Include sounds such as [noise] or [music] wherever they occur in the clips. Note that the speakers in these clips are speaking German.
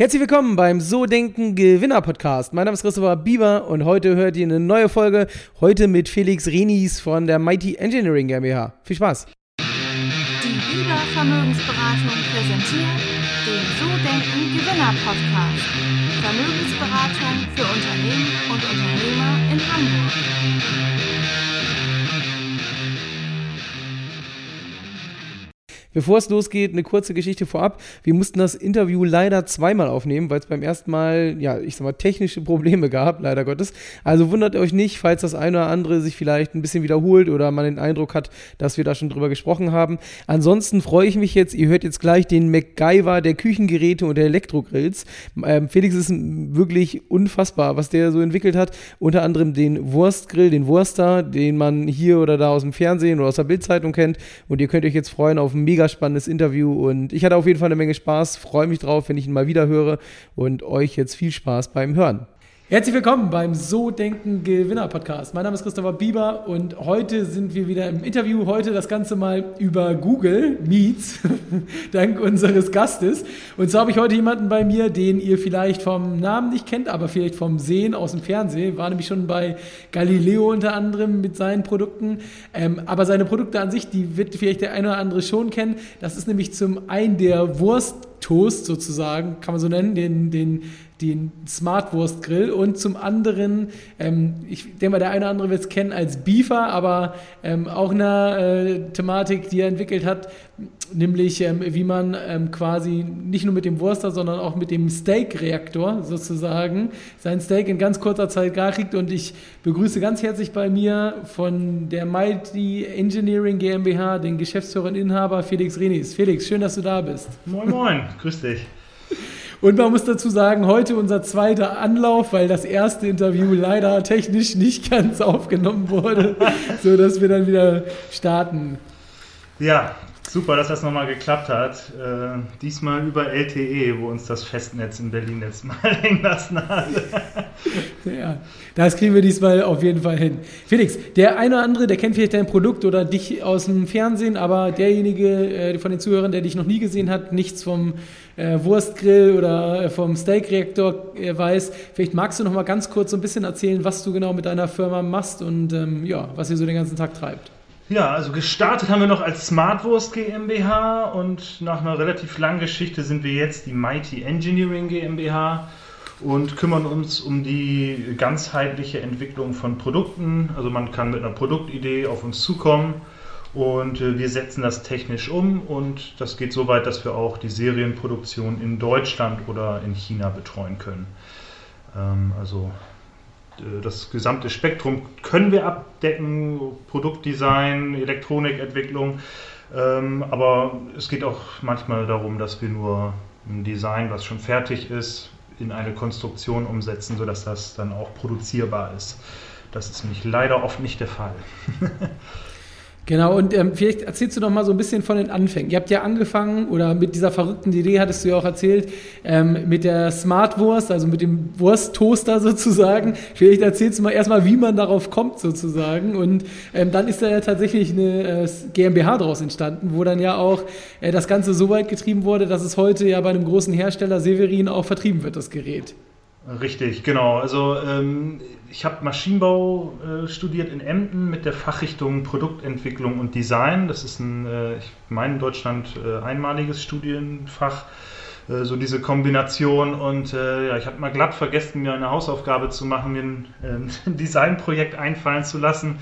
Herzlich willkommen beim So Denken Gewinner Podcast. Mein Name ist Christopher Bieber und heute hört ihr eine neue Folge. Heute mit Felix Renis von der Mighty Engineering GmbH. Viel Spaß. Die Bieber Vermögensberatung präsentiert den So Denken Gewinner Podcast. Vermögensberatung für Unternehmen und Unternehmer in Hamburg. Bevor es losgeht, eine kurze Geschichte vorab. Wir mussten das Interview leider zweimal aufnehmen, weil es beim ersten Mal, ja, ich sag mal, technische Probleme gab, leider Gottes. Also wundert euch nicht, falls das eine oder andere sich vielleicht ein bisschen wiederholt oder man den Eindruck hat, dass wir da schon drüber gesprochen haben. Ansonsten freue ich mich jetzt, ihr hört jetzt gleich den MacGyver der Küchengeräte und der Elektrogrills. Ähm, Felix ist wirklich unfassbar, was der so entwickelt hat. Unter anderem den Wurstgrill, den Wurster, den man hier oder da aus dem Fernsehen oder aus der Bildzeitung kennt. Und ihr könnt euch jetzt freuen auf ein mega mega spannendes Interview und ich hatte auf jeden Fall eine Menge Spaß. Freue mich drauf, wenn ich ihn mal wieder höre und euch jetzt viel Spaß beim Hören. Herzlich willkommen beim So Denken Gewinner Podcast. Mein Name ist Christopher Bieber und heute sind wir wieder im Interview. Heute das Ganze mal über Google Meets, [laughs] dank unseres Gastes. Und so habe ich heute jemanden bei mir, den ihr vielleicht vom Namen nicht kennt, aber vielleicht vom Sehen aus dem Fernsehen. War nämlich schon bei Galileo unter anderem mit seinen Produkten. Ähm, aber seine Produkte an sich, die wird vielleicht der eine oder andere schon kennen. Das ist nämlich zum einen der Wursttoast sozusagen, kann man so nennen, den, den den Smartwurst Grill und zum anderen, ähm, ich denke mal, der eine oder andere wird es kennen als Beefer, aber ähm, auch eine äh, Thematik, die er entwickelt hat, nämlich ähm, wie man ähm, quasi nicht nur mit dem Wurster, sondern auch mit dem Steak-Reaktor sozusagen sein Steak in ganz kurzer Zeit gar kriegt und ich begrüße ganz herzlich bei mir von der Mighty Engineering GmbH den Geschäftsführer und Inhaber Felix Renis. Felix, schön, dass du da bist. Moin, moin, grüß dich. Und man muss dazu sagen, heute unser zweiter Anlauf, weil das erste Interview leider technisch nicht ganz [laughs] aufgenommen wurde, so dass wir dann wieder starten. Ja, Super, dass das nochmal geklappt hat. Äh, diesmal über LTE, wo uns das Festnetz in Berlin jetzt [laughs] mal hängen lassen hat. [laughs] ja, das kriegen wir diesmal auf jeden Fall hin. Felix, der eine oder andere, der kennt vielleicht dein Produkt oder dich aus dem Fernsehen, aber derjenige äh, von den Zuhörern, der dich noch nie gesehen hat, nichts vom äh, Wurstgrill oder äh, vom Steakreaktor äh, weiß, vielleicht magst du noch mal ganz kurz so ein bisschen erzählen, was du genau mit deiner Firma machst und ähm, ja, was ihr so den ganzen Tag treibt. Ja, also gestartet haben wir noch als Smartwurst GmbH und nach einer relativ langen Geschichte sind wir jetzt die Mighty Engineering GmbH und kümmern uns um die ganzheitliche Entwicklung von Produkten. Also man kann mit einer Produktidee auf uns zukommen und äh, wir setzen das technisch um und das geht so weit, dass wir auch die Serienproduktion in Deutschland oder in China betreuen können. Ähm, also das gesamte Spektrum können wir abdecken, Produktdesign, Elektronikentwicklung. Ähm, aber es geht auch manchmal darum, dass wir nur ein Design, was schon fertig ist, in eine Konstruktion umsetzen, sodass das dann auch produzierbar ist. Das ist nämlich leider oft nicht der Fall. [laughs] Genau, und ähm, vielleicht erzählst du doch mal so ein bisschen von den Anfängen. Ihr habt ja angefangen, oder mit dieser verrückten Idee hattest du ja auch erzählt, ähm, mit der Smartwurst, also mit dem Wursttoaster sozusagen. Vielleicht erzählst du mal erstmal, wie man darauf kommt sozusagen. Und ähm, dann ist da ja tatsächlich eine äh, GmbH daraus entstanden, wo dann ja auch äh, das Ganze so weit getrieben wurde, dass es heute ja bei einem großen Hersteller Severin auch vertrieben wird, das Gerät. Richtig, genau. Also ähm, ich habe Maschinenbau äh, studiert in Emden mit der Fachrichtung Produktentwicklung und Design. Das ist ein, äh, ich meine, in Deutschland äh, einmaliges Studienfach. Äh, so diese Kombination und äh, ja, ich habe mal glatt vergessen, mir eine Hausaufgabe zu machen, mir ein, ähm, [laughs] ein Designprojekt einfallen zu lassen,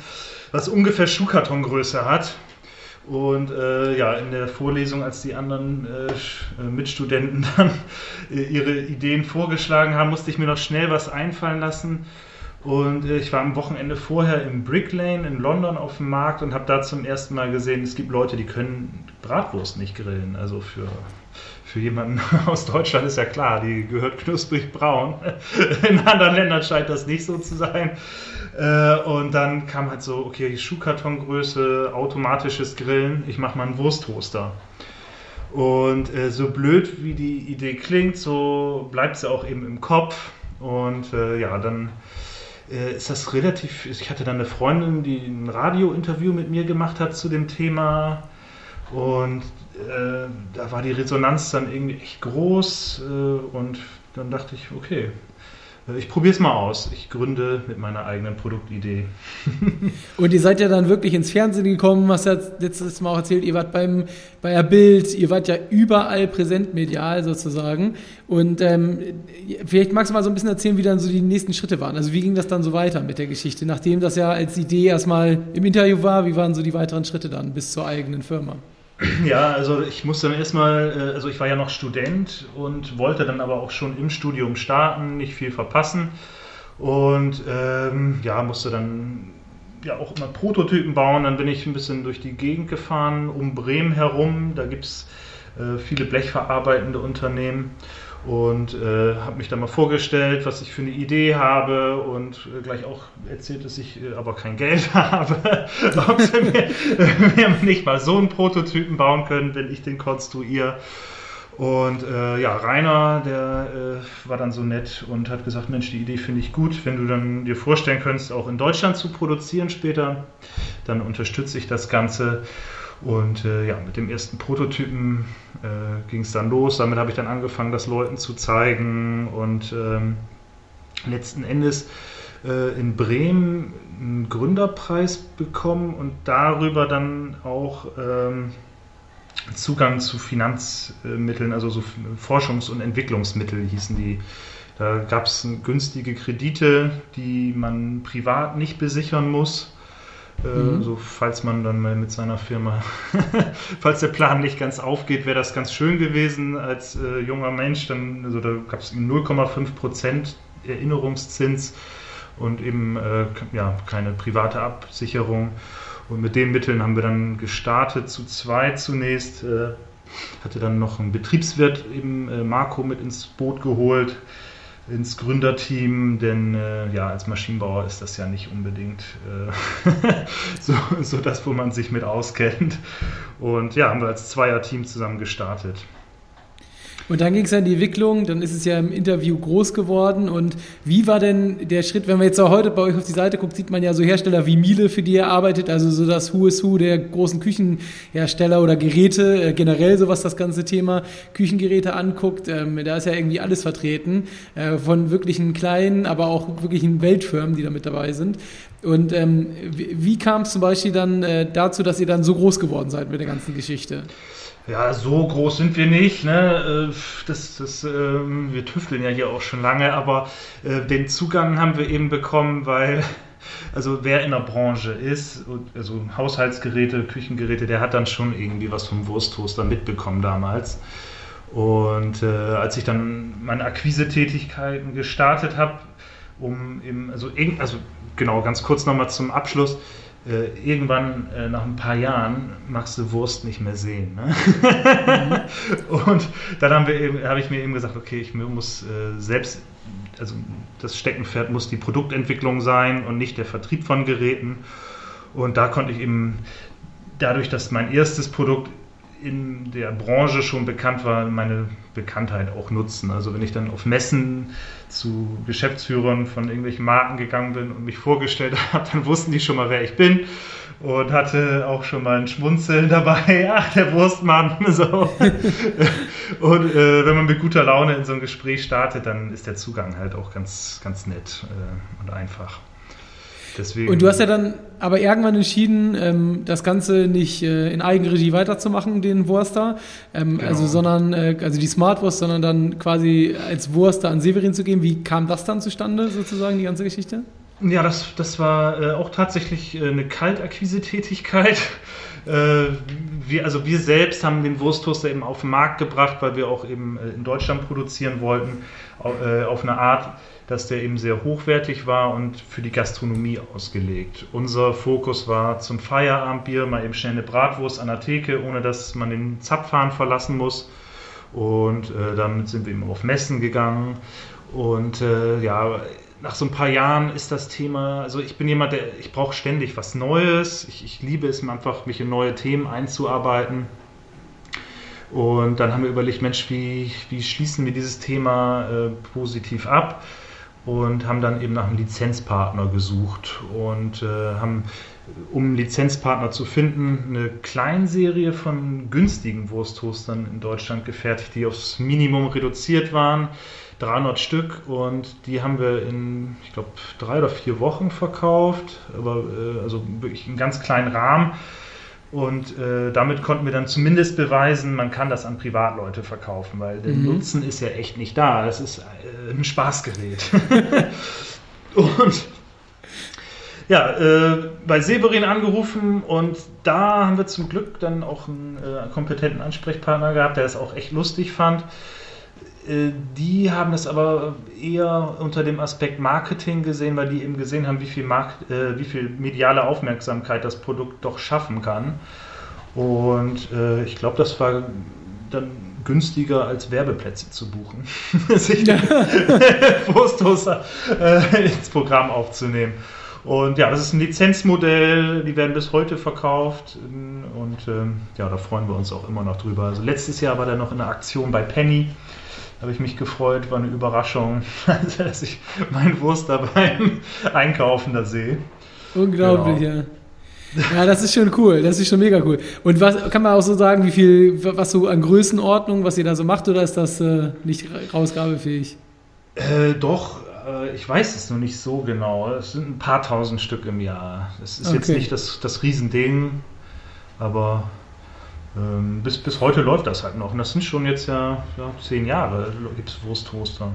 was ungefähr Schuhkartongröße hat. Und äh, ja, in der Vorlesung, als die anderen äh, äh Mitstudenten [laughs] dann äh, ihre Ideen vorgeschlagen haben, musste ich mir noch schnell was einfallen lassen. Und äh, ich war am Wochenende vorher im Brick Lane in London auf dem Markt und habe da zum ersten Mal gesehen, es gibt Leute, die können Bratwurst nicht grillen. Also für, für jemanden [laughs] aus Deutschland ist ja klar, die gehört knusprig braun. [laughs] In anderen Ländern scheint das nicht so zu sein. Äh, und dann kam halt so, okay, Schuhkartongröße, automatisches Grillen, ich mache mal einen Wursttoaster. Und äh, so blöd wie die Idee klingt, so bleibt sie auch eben im Kopf. Und äh, ja, dann äh, ist das relativ. Ich hatte dann eine Freundin, die ein Radiointerview mit mir gemacht hat zu dem Thema. Und äh, da war die Resonanz dann irgendwie echt groß äh, und dann dachte ich, okay, ich probiere es mal aus. Ich gründe mit meiner eigenen Produktidee. [laughs] Und ihr seid ja dann wirklich ins Fernsehen gekommen, hast ja letztes Mal auch erzählt, ihr wart beim, bei der Bild, ihr wart ja überall präsent medial sozusagen. Und ähm, vielleicht magst du mal so ein bisschen erzählen, wie dann so die nächsten Schritte waren. Also wie ging das dann so weiter mit der Geschichte, nachdem das ja als Idee erstmal im Interview war, wie waren so die weiteren Schritte dann bis zur eigenen Firma? Ja, also ich musste dann erstmal, äh, also ich war ja noch Student und wollte dann aber auch schon im Studium starten, nicht viel verpassen. Und ähm, ja, musste dann ja auch immer Prototypen bauen. Dann bin ich ein bisschen durch die Gegend gefahren, um Bremen herum. Da gibt es äh, viele blechverarbeitende Unternehmen und äh, habe mich dann mal vorgestellt, was ich für eine Idee habe und äh, gleich auch erzählt, dass ich äh, aber kein Geld [laughs] habe, ob sie mir, [laughs] mir, nicht mal so einen Prototypen bauen können, wenn ich den konstruiere. Und äh, ja, Rainer, der äh, war dann so nett und hat gesagt, Mensch, die Idee finde ich gut. Wenn du dann dir vorstellen könntest, auch in Deutschland zu produzieren später, dann unterstütze ich das Ganze. Und äh, ja, mit dem ersten Prototypen äh, ging es dann los. Damit habe ich dann angefangen, das Leuten zu zeigen. Und ähm, letzten Endes äh, in Bremen einen Gründerpreis bekommen und darüber dann auch ähm, Zugang zu Finanzmitteln, also so Forschungs- und Entwicklungsmittel hießen die. Da gab es günstige Kredite, die man privat nicht besichern muss. Äh, mhm. So, falls man dann mal mit seiner Firma, [laughs] falls der Plan nicht ganz aufgeht, wäre das ganz schön gewesen als äh, junger Mensch. Dann, also da gab es 0,5 Prozent Erinnerungszins und eben äh, ja, keine private Absicherung. Und mit den Mitteln haben wir dann gestartet, zu zweit zunächst. Äh, hatte dann noch einen Betriebswirt, eben äh, Marco, mit ins Boot geholt ins Gründerteam, denn äh, ja, als Maschinenbauer ist das ja nicht unbedingt äh, [laughs] so, so das, wo man sich mit auskennt. Und ja, haben wir als Zweierteam zusammen gestartet. Und dann ging es ja die Entwicklung, dann ist es ja im Interview groß geworden. Und wie war denn der Schritt, wenn man jetzt auch heute bei euch auf die Seite guckt, sieht man ja so Hersteller wie Miele, für die ihr arbeitet, also so das Who is Who der großen Küchenhersteller oder Geräte, äh, generell so was das ganze Thema Küchengeräte anguckt. Ähm, da ist ja irgendwie alles vertreten, äh, von wirklichen kleinen, aber auch wirklichen Weltfirmen, die da mit dabei sind. Und ähm, wie, wie kam es zum Beispiel dann äh, dazu, dass ihr dann so groß geworden seid mit der ganzen Geschichte? Ja, so groß sind wir nicht. Ne? Äh, das, das, ähm, wir tüfteln ja hier auch schon lange, aber äh, den Zugang haben wir eben bekommen, weil [laughs] also wer in der Branche ist, also Haushaltsgeräte, Küchengeräte, der hat dann schon irgendwie was vom Wursttoaster mitbekommen damals. Und äh, als ich dann meine Akquise-Tätigkeiten gestartet habe, um eben, also, also genau, ganz kurz nochmal zum Abschluss, äh, irgendwann äh, nach ein paar Jahren machst du Wurst nicht mehr sehen. Ne? Mhm. [laughs] und dann habe hab ich mir eben gesagt, okay, ich muss äh, selbst, also das Steckenpferd muss die Produktentwicklung sein und nicht der Vertrieb von Geräten. Und da konnte ich eben, dadurch, dass mein erstes Produkt in der Branche schon bekannt war, meine Bekanntheit auch nutzen. Also wenn ich dann auf Messen zu Geschäftsführern von irgendwelchen Marken gegangen bin und mich vorgestellt [laughs] habe, dann wussten die schon mal, wer ich bin und hatte auch schon mal ein Schmunzeln dabei. [laughs] Ach, der Wurstmann. [laughs] So. und äh, wenn man mit guter Laune in so ein Gespräch startet, dann ist der Zugang halt auch ganz, ganz nett äh, und einfach. Deswegen, und du hast ja dann aber irgendwann entschieden, ähm, das Ganze nicht äh, in Eigenregie weiterzumachen, den Wurster, ähm, genau. also sondern äh, also die Smartwurst, sondern dann quasi als Wurster an Severin zu geben. Wie kam das dann zustande, sozusagen, die ganze Geschichte? Ja, das, das war äh, auch tatsächlich äh, eine Kaltakquise-Tätigkeit. Äh, wir, also wir selbst haben den Wursttoaster eben auf den Markt gebracht, weil wir auch eben äh, in Deutschland produzieren wollten, auf eine Art, dass der eben sehr hochwertig war und für die Gastronomie ausgelegt. Unser Fokus war zum Feierabendbier mal eben schnell eine Bratwurst an der Theke, ohne dass man den Zapfhahn verlassen muss. Und äh, damit sind wir eben auf Messen gegangen. Und äh, ja, nach so ein paar Jahren ist das Thema, also ich bin jemand, der, ich brauche ständig was Neues. Ich, ich liebe es einfach, mich in neue Themen einzuarbeiten. Und dann haben wir überlegt, Mensch, wie, wie schließen wir dieses Thema äh, positiv ab? und haben dann eben nach einem Lizenzpartner gesucht und äh, haben, um einen Lizenzpartner zu finden, eine Kleinserie von günstigen Wursttoastern in Deutschland gefertigt, die aufs Minimum reduziert waren. 300 Stück und die haben wir in, ich glaube, drei oder vier Wochen verkauft, aber äh, also wirklich in ganz kleinen Rahmen. Und äh, damit konnten wir dann zumindest beweisen, man kann das an Privatleute verkaufen, weil der mhm. Nutzen ist ja echt nicht da. Es ist äh, ein Spaßgerät. [laughs] und ja, äh, bei Severin angerufen und da haben wir zum Glück dann auch einen äh, kompetenten Ansprechpartner gehabt, der es auch echt lustig fand. Äh, die haben es aber eher unter dem Aspekt Marketing gesehen, weil die eben gesehen haben, wie viel, Markt, äh, wie viel mediale Aufmerksamkeit das Produkt doch schaffen kann. Und äh, ich glaube, das war dann günstiger als Werbeplätze zu buchen, [laughs] sich [laughs] ja. Wursttoaster äh, ins Programm aufzunehmen. Und ja, das ist ein Lizenzmodell, die werden bis heute verkauft und ähm, ja, da freuen wir uns auch immer noch drüber. Also letztes Jahr war der noch in der Aktion bei Penny habe ich mich gefreut, war eine Überraschung, [laughs] dass ich meinen Wurst da beim [laughs] Einkaufen da sehe. Unglaublich, genau. ja. Ja, das ist schon cool, das ist schon mega cool. Und was kann man auch so sagen, wie viel, was so an Größenordnung, was ihr da so macht, oder ist das äh, nicht rausgabefähig? Äh, doch, äh, ich weiß es noch nicht so genau. Es sind ein paar tausend Stück im Jahr. Es ist okay. jetzt nicht das, das Riesending, aber bis, bis heute läuft das halt noch. Und das sind schon jetzt ja, ja zehn Jahre, gibt es Wursttoaster.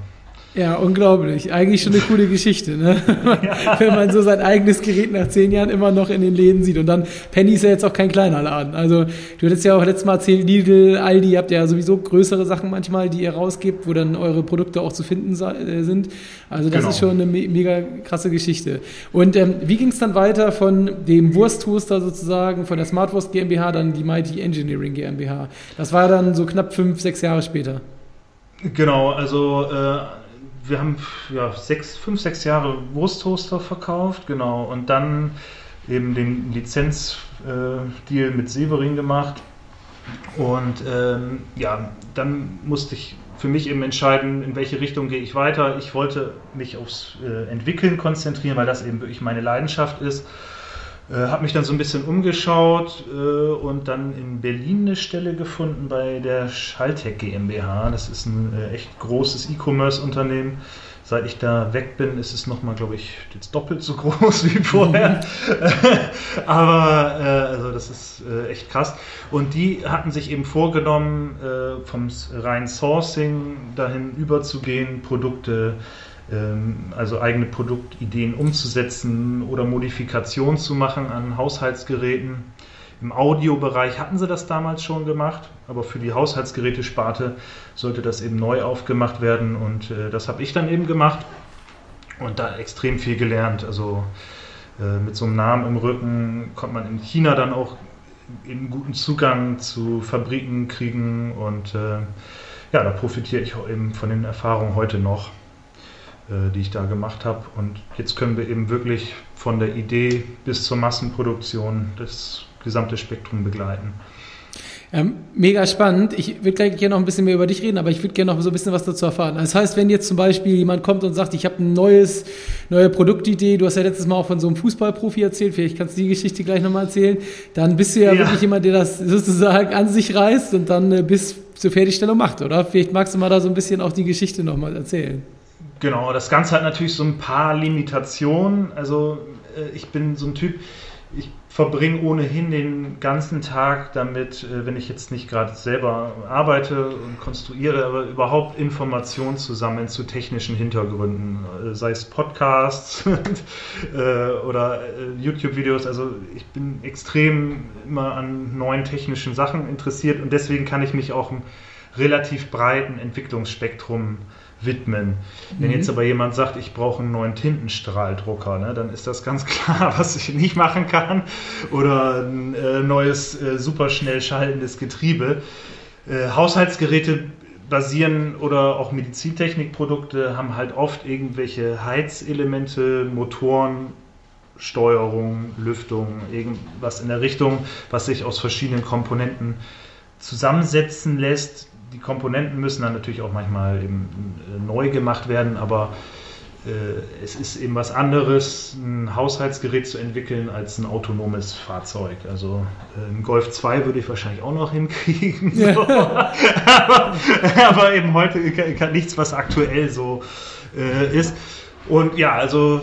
Ja, unglaublich. Eigentlich schon eine coole Geschichte, ne? Ja. [laughs] Wenn man so sein eigenes Gerät nach zehn Jahren immer noch in den Läden sieht. Und dann, Penny ist ja jetzt auch kein kleiner Laden. Also, du hattest ja auch letztes Mal erzählt, Lidl, Aldi, ihr habt ja sowieso größere Sachen manchmal, die ihr rausgibt, wo dann eure Produkte auch zu finden äh, sind. Also, das genau. ist schon eine me mega krasse Geschichte. Und ähm, wie ging es dann weiter von dem Wursttoaster sozusagen, von der Smartwurst GmbH, dann die Mighty Engineering GmbH? Das war dann so knapp fünf, sechs Jahre später. Genau, also äh, wir haben ja sechs, fünf, sechs Jahre Wursttoaster verkauft, genau, und dann eben den Lizenzdeal mit Severin gemacht. Und ähm, ja, dann musste ich für mich eben entscheiden, in welche Richtung gehe ich weiter. Ich wollte mich aufs äh, Entwickeln konzentrieren, weil das eben wirklich meine Leidenschaft ist. Äh, habe mich dann so ein bisschen umgeschaut äh, und dann in Berlin eine Stelle gefunden bei der Schalltech GmbH. Das ist ein äh, echt großes E-Commerce-Unternehmen. Seit ich da weg bin, ist es nochmal, glaube ich, jetzt doppelt so [laughs] groß wie vorher. [laughs] Aber äh, also das ist äh, echt krass. Und die hatten sich eben vorgenommen, äh, vom reinen Sourcing dahin überzugehen, Produkte ähm, also eigene Produktideen umzusetzen oder Modifikationen zu machen an Haushaltsgeräten. Im Audiobereich hatten sie das damals schon gemacht, aber für die Haushaltsgerätesparte sollte das eben neu aufgemacht werden und äh, das habe ich dann eben gemacht und da extrem viel gelernt. Also äh, mit so einem Namen im Rücken konnte man in China dann auch eben guten Zugang zu Fabriken kriegen und äh, ja, da profitiere ich eben von den Erfahrungen heute noch. Äh, die ich da gemacht habe. Und jetzt können wir eben wirklich von der Idee bis zur Massenproduktion das gesamte Spektrum begleiten. Ähm, mega spannend. Ich würde gleich gerne noch ein bisschen mehr über dich reden, aber ich würde gerne noch so ein bisschen was dazu erfahren. Das heißt, wenn jetzt zum Beispiel jemand kommt und sagt, ich habe eine neues, neue Produktidee, du hast ja letztes Mal auch von so einem Fußballprofi erzählt, vielleicht kannst du die Geschichte gleich nochmal erzählen, dann bist du ja, ja, wirklich jemand, der das sozusagen an sich reißt und dann äh, bis zur Fertigstellung macht, oder? Vielleicht magst du mal da so ein bisschen auch die Geschichte nochmal erzählen. Genau, das Ganze hat natürlich so ein paar Limitationen. Also äh, ich bin so ein Typ, ich verbringe ohnehin den ganzen Tag damit, äh, wenn ich jetzt nicht gerade selber arbeite und konstruiere, aber überhaupt Informationen zu sammeln zu technischen Hintergründen, äh, sei es Podcasts [laughs] oder YouTube-Videos. Also ich bin extrem immer an neuen technischen Sachen interessiert und deswegen kann ich mich auch im relativ breiten Entwicklungsspektrum widmen. Wenn mhm. jetzt aber jemand sagt, ich brauche einen neuen Tintenstrahldrucker, ne, dann ist das ganz [laughs] klar, was ich nicht machen kann. Oder ein äh, neues, äh, superschnell schaltendes Getriebe. Äh, Haushaltsgeräte basieren oder auch Medizintechnikprodukte haben halt oft irgendwelche Heizelemente, Motoren, Steuerung, Lüftung, irgendwas in der Richtung, was sich aus verschiedenen Komponenten zusammensetzen lässt, die Komponenten müssen dann natürlich auch manchmal eben äh, neu gemacht werden, aber äh, es ist eben was anderes, ein Haushaltsgerät zu entwickeln, als ein autonomes Fahrzeug. Also äh, ein Golf 2 würde ich wahrscheinlich auch noch hinkriegen. So. [laughs] aber, aber, eben heute kann nichts, was aktuell so äh, ist. Und ja, also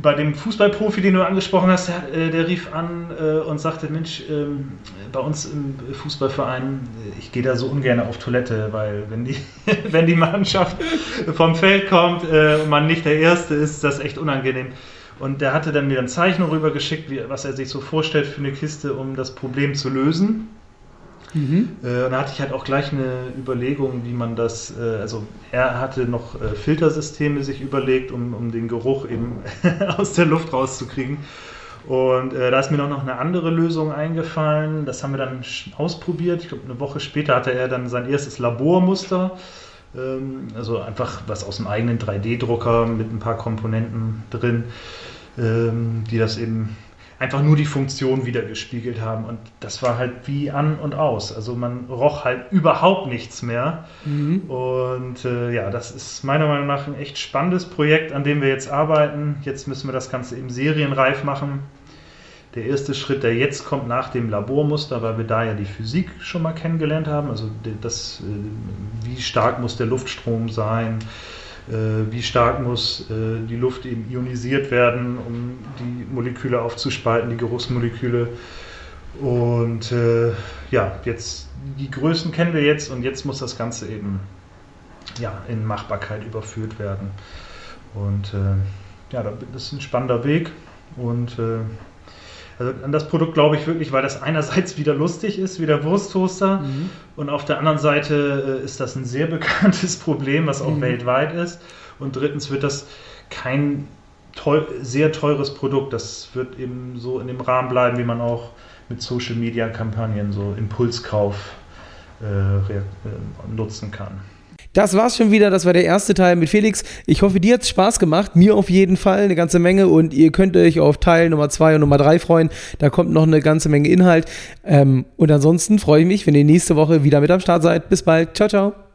bei dem Fußballprofi, den du angesprochen hast, der, äh, der rief an äh, und sagte, Mensch, ähm, bei uns im Fußballverein, äh, ich gehe da so ungern auf Toilette, weil wenn die, [laughs] wenn die Mannschaft vom Feld kommt äh, und man nicht der Erste ist, ist das echt unangenehm. Und der hatte dann mir eine Zeichnung rübergeschickt, wie, was er sich so vorstellt für eine Kiste, um das Problem zu lösen. Mhm. Äh, und da hatte ich halt auch gleich eine Überlegung, wie man das, äh, also er hatte noch äh, Filtersysteme sich überlegt, um, um den Geruch eben [laughs] aus der Luft rauszukriegen. Und äh, da ist mir noch eine andere Lösung eingefallen. Das haben wir dann ausprobiert. Ich glaube, eine Woche später hatte er dann sein erstes Labormuster. Ähm, also einfach was aus dem eigenen 3D-Drucker mit ein paar Komponenten drin, ähm, die das eben einfach nur die Funktion wiedergespiegelt haben. Und das war halt wie an und aus. Also man roch halt überhaupt nichts mehr. Mhm. Und äh, ja, das ist meiner Meinung nach ein echt spannendes Projekt, an dem wir jetzt arbeiten. Jetzt müssen wir das Ganze eben serienreif machen. Der erste Schritt, der jetzt kommt nach dem Labormuster, weil wir da ja die Physik schon mal kennengelernt haben, also das, äh, wie stark muss der Luftstrom sein, wie stark muss äh, die Luft eben ionisiert werden, um die Moleküle aufzuspalten, die Geruchsmoleküle. Und äh, ja, jetzt die Größen kennen wir jetzt und jetzt muss das Ganze eben ja, in Machbarkeit überführt werden. Und äh, ja, das ist ein spannender Weg und äh, also an das Produkt glaube ich wirklich, weil das einerseits wieder lustig ist, wie der Wursttoaster, mhm. und auf der anderen Seite äh, ist das ein sehr [laughs] bekanntes Problem, was auch mhm. weltweit ist. Und drittens wird das kein teuer, sehr teures Produkt. Das wird eben so in dem Rahmen bleiben, wie man auch mit Social Media Kampagnen so Impulskauf äh, äh nutzen kann. Das war's schon wieder. Das war der erste Teil mit Felix. Ich hoffe, dir hat's Spaß gemacht. Mir auf jeden Fall eine ganze Menge. Und ihr könnt euch auf Teil Nummer zwei und Nummer drei freuen. Da kommt noch eine ganze Menge Inhalt. Ähm, und ansonsten freue ich mich, wenn ihr nächste Woche wieder mit am Start seid. Bis bald. Ciao, ciao.